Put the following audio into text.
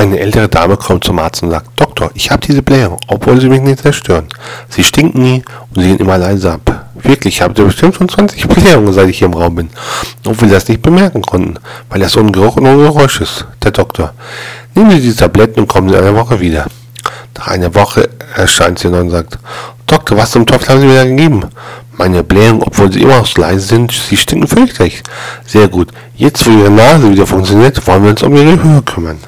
Eine ältere Dame kommt zum Arzt und sagt, Doktor, ich habe diese Blähung, obwohl sie mich nicht zerstören. Sie stinken nie und sie gehen immer leise ab. Wirklich, ich habe bestimmt schon 20 Blähungen, seit ich hier im Raum bin. Obwohl wir das nicht bemerken konnten, weil das so ein Geruch und ein Geräusch ist. Der Doktor, nehmen Sie die Tabletten und kommen Sie in einer Woche wieder. Nach einer Woche erscheint sie und sagt, Doktor, was zum Teufel haben Sie mir da gegeben? Meine Blähungen, obwohl sie immer noch so leise sind, sie stinken fürchterlich. Sehr gut. Jetzt, wo Ihre Nase wieder funktioniert, wollen wir uns um Ihre Höhe kümmern.